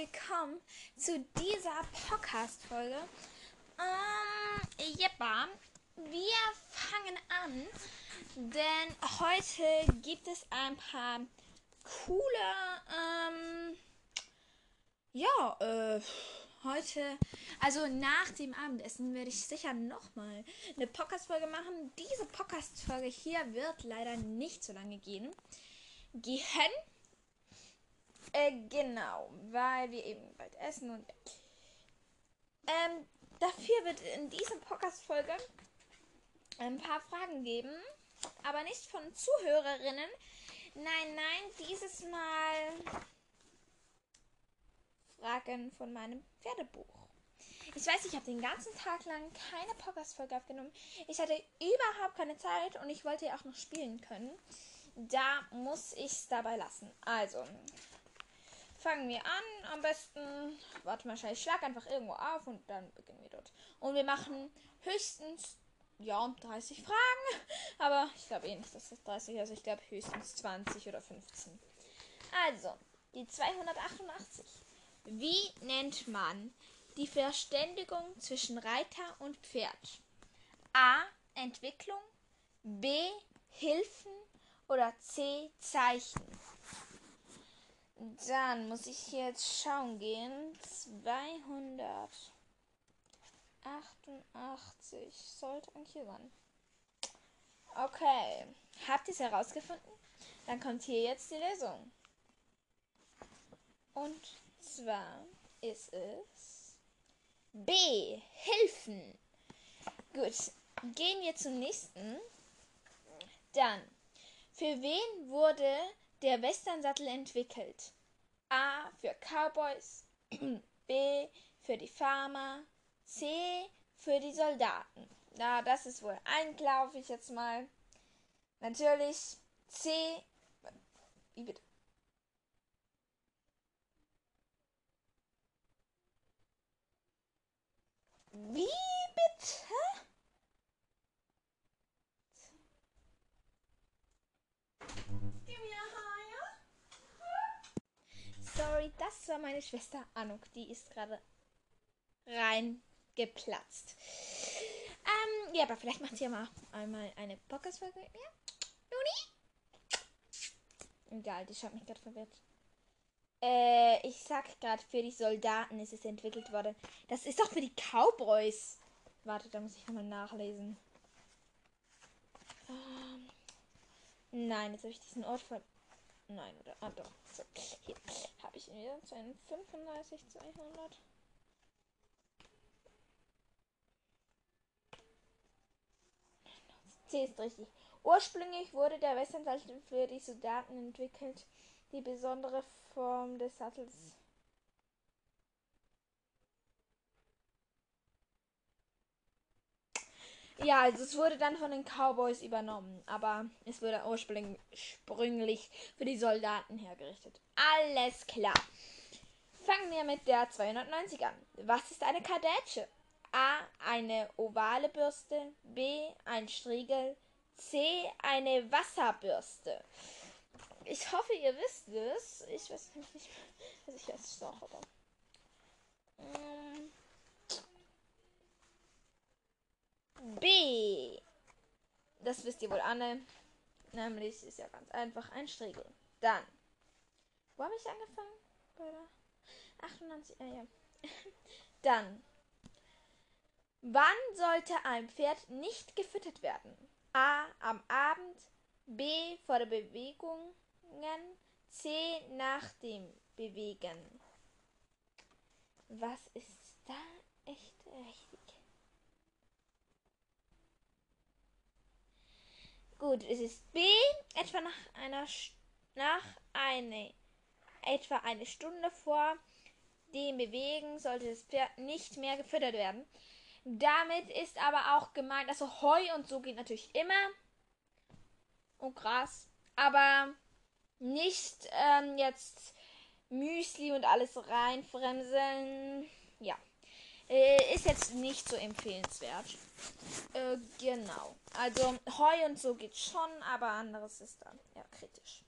willkommen zu dieser Podcast-Folge. Ähm, jeppa, wir fangen an, denn heute gibt es ein paar coole, ähm, ja, äh, heute, also nach dem Abendessen werde ich sicher nochmal eine Podcast-Folge machen. Diese Podcast-Folge hier wird leider nicht so lange gehen. Gehen äh, genau, weil wir eben bald essen und. Ähm, dafür wird in dieser Podcast-Folge ein paar Fragen geben, aber nicht von Zuhörerinnen. Nein, nein, dieses Mal Fragen von meinem Pferdebuch. Ich weiß, ich habe den ganzen Tag lang keine Podcast-Folge aufgenommen. Ich hatte überhaupt keine Zeit und ich wollte ja auch noch spielen können. Da muss ich es dabei lassen. Also, fangen wir an. Am besten, warte mal, ich schlag einfach irgendwo auf und dann beginnen wir dort. Und wir machen höchstens, ja, 30 Fragen. Aber ich glaube eh nicht, dass das 30 ist. Also ich glaube höchstens 20 oder 15. Also, die 288. Wie nennt man die Verständigung zwischen Reiter und Pferd? A. Entwicklung. B. Hilfen. Oder C. Zeichen. Dann muss ich jetzt schauen gehen. 288 sollte eigentlich hier sein. Okay. Habt ihr es herausgefunden? Dann kommt hier jetzt die Lösung. Und zwar ist es B. Hilfen. Gut. Gehen wir zum nächsten. Dann. Für wen wurde der Westernsattel entwickelt. A für Cowboys, B für die Farmer, C für die Soldaten. Na, das ist wohl ein, glaube ich jetzt mal. Natürlich C. Wie bitte? Wie bitte? Sorry, das war meine Schwester Anuk. Die ist gerade reingeplatzt. Ähm, ja, aber vielleicht macht sie ja mal einmal eine Podcast-Folge mit mir. Juni? Egal, die schaut mich gerade verwirrt. Äh, ich sag gerade, für die Soldaten ist es entwickelt worden. Das ist doch für die Cowboys. Warte, da muss ich nochmal nachlesen. Ähm, nein, jetzt habe ich diesen Ort ver... Nein, oder? Ah, doch. So, hier habe ich ihn wieder. 35, 200. C ist richtig. Ursprünglich wurde der Westernsattel für die Soldaten entwickelt. Die besondere Form des Sattels Ja, also es wurde dann von den Cowboys übernommen, aber es wurde ursprünglich für die Soldaten hergerichtet. Alles klar. Fangen wir mit der 290 an. Was ist eine Kadetsche? A. Eine ovale Bürste. B. Ein Striegel. C. Eine Wasserbürste. Ich hoffe, ihr wisst es. Ich weiß nicht. Also ich weiß es auch, aber. Mm. B. Das wisst ihr wohl alle. Nämlich ist ja ganz einfach ein Striegel. Dann. Wo habe ich angefangen? Bei der 98. Ah, ja. Dann. Wann sollte ein Pferd nicht gefüttert werden? A. Am Abend. B. Vor der Bewegung. C. Nach dem Bewegen. Was ist da echt richtig? Gut, es ist B, etwa nach einer nach eine etwa eine Stunde vor dem Bewegen sollte das Pferd nicht mehr gefüttert werden. Damit ist aber auch gemeint, also Heu und so geht natürlich immer und Gras, aber nicht ähm, jetzt Müsli und alles reinfremseln. Ja. Äh, ist jetzt nicht so empfehlenswert. Äh, genau. Also Heu und so geht schon, aber anderes ist dann ja kritisch.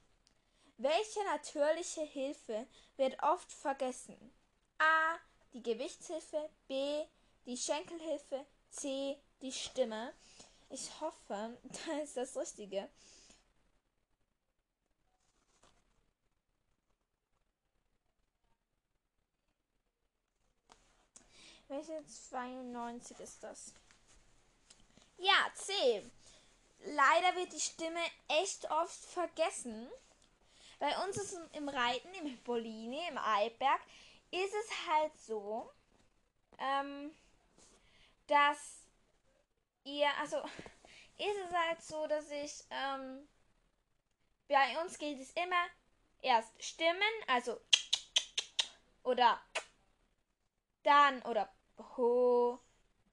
Welche natürliche Hilfe wird oft vergessen? A. Die Gewichtshilfe. B. Die Schenkelhilfe. C. Die Stimme. Ich hoffe, da ist das Richtige. Welche 92 ist das? Ja, C. Leider wird die Stimme echt oft vergessen. Bei uns ist im Reiten, im Hippoline, im Eidberg, ist es halt so, ähm, dass ihr, also ist es halt so, dass ich, ähm, bei uns gilt es immer erst Stimmen, also oder dann oder ho,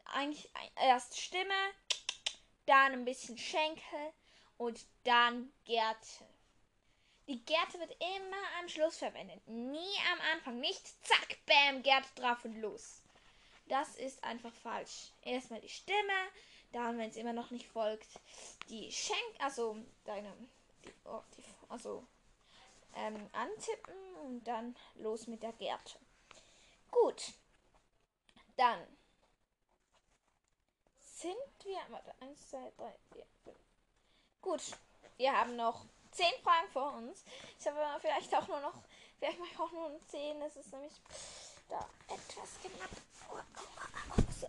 eigentlich erst Stimme, dann ein bisschen Schenkel und dann Gerte. Die Gerte wird immer am Schluss verwendet, nie am Anfang. Nicht zack, bam, Gerte drauf und los. Das ist einfach falsch. Erstmal die Stimme, dann, wenn es immer noch nicht folgt, die Schenk, also deine, die, oh, die, also ähm, antippen und dann los mit der Gerte. Gut, dann sind wir. Warte, 1, 2, 3, 4, 5. Gut, wir haben noch 10 Fragen vor uns. Ich habe vielleicht auch nur noch. Vielleicht mache ich auch nur 10. Es ist nämlich da etwas knapp.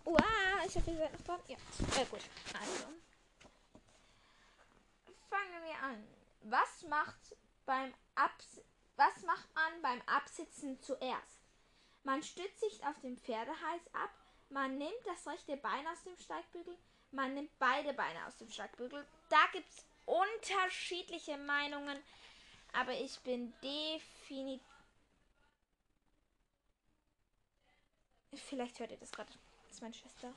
Wow, ich habe gesagt noch dran. Ja, äh, gut. Also. Fangen wir an. Was macht beim Abs Was macht man beim Absitzen zuerst? Man stützt sich auf den Pferdehals ab man nimmt das rechte Bein aus dem Steigbügel, man nimmt beide Beine aus dem Steigbügel. Da gibt es unterschiedliche Meinungen, aber ich bin definitiv. Vielleicht hört ihr das gerade. Das ist meine Schwester.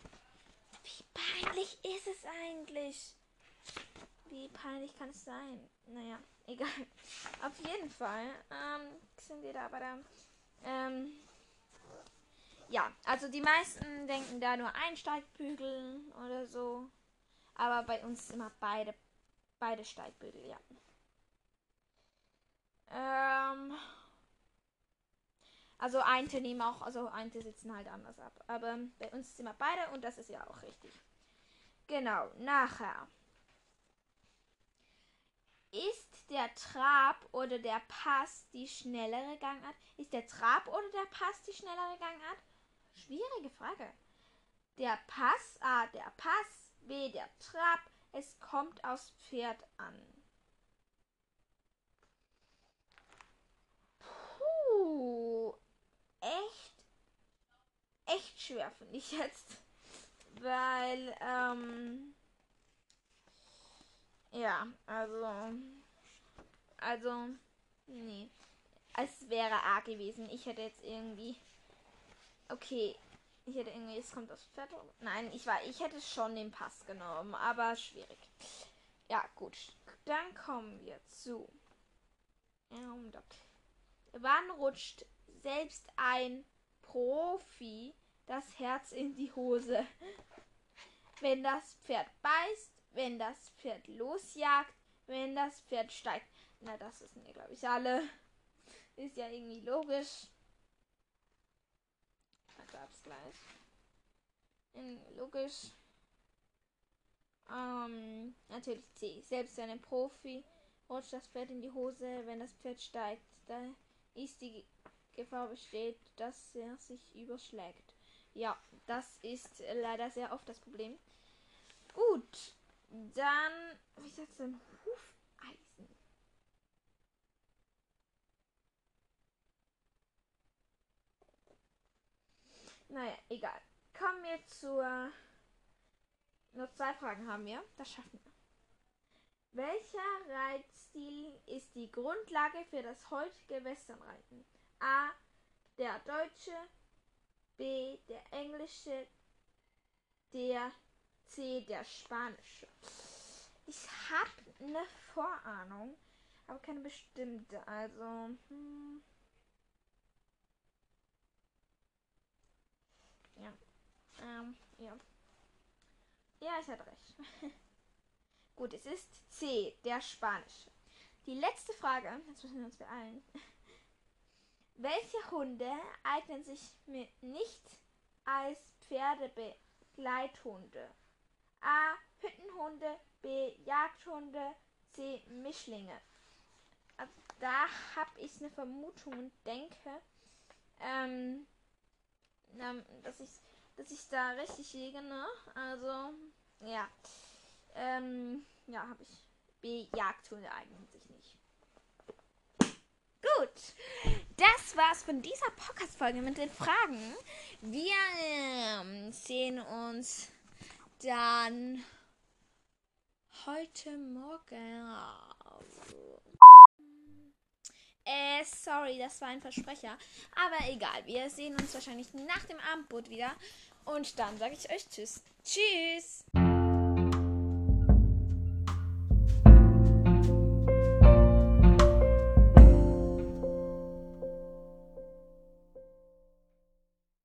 Wie peinlich ist es eigentlich? Wie peinlich kann es sein? Naja, egal. Auf jeden Fall ähm, sind wir da bei der. Ähm, ja, also die meisten denken da nur ein Steigbügel oder so. Aber bei uns immer beide, beide Steigbügel, ja. Ähm, also Einte nehmen auch, also Einte sitzen halt anders ab. Aber bei uns ist immer beide und das ist ja auch richtig. Genau, nachher. Ist der Trab oder der Pass die schnellere Gangart? Ist der Trab oder der Pass die schnellere Gangart? Schwierige Frage. Der Pass, A, der Pass, B, der Trab. Es kommt aufs Pferd an. Puh, echt, echt schwer finde ich jetzt. Weil, ähm, ja, also, also, nee. Es wäre A gewesen. Ich hätte jetzt irgendwie Okay, ich hätte irgendwie, es kommt aus Pferd. Nein, ich war, ich hätte schon den Pass genommen, aber schwierig. Ja, gut. Dann kommen wir zu. Wann rutscht selbst ein Profi das Herz in die Hose? Wenn das Pferd beißt, wenn das Pferd losjagt, wenn das Pferd steigt. Na, das wissen wir, glaube ich, alle. Ist ja irgendwie logisch gab's gleich. Logisch. Ähm, natürlich C. Selbst ein Profi rutscht das Pferd in die Hose, wenn das Pferd steigt. Da ist die Gefahr besteht, dass er sich überschlägt. Ja, das ist leider sehr oft das Problem. Gut, dann, wie sagt denn? Hufeisen. Naja, egal. Kommen wir zur. Nur zwei Fragen haben wir. Das schaffen wir. Welcher Reitstil ist die Grundlage für das heutige Westernreiten? A. Der deutsche. B. Der englische. Der C. Der spanische. Ich habe eine Vorahnung, aber keine bestimmte. Also. Hm. Ja. Ähm, ja. Ja, ich hatte recht. Gut, es ist C, der spanische. Die letzte Frage, jetzt müssen wir uns beeilen. Welche Hunde eignen sich nicht als Pferdebegleithunde? A. Hüttenhunde, B. Jagdhunde, C. Mischlinge. Da habe ich eine Vermutung und denke, ähm, dass ich, dass ich da richtig liege, ne? Also, ja. Ähm, ja, habe ich. B. Jagdhunde eignen sich nicht. Gut. Das war's von dieser Podcast-Folge mit den Fragen. Wir ähm, sehen uns dann heute Morgen. Äh, sorry, das war ein Versprecher. Aber egal, wir sehen uns wahrscheinlich nach dem Abendbrot wieder. Und dann sage ich euch Tschüss. Tschüss.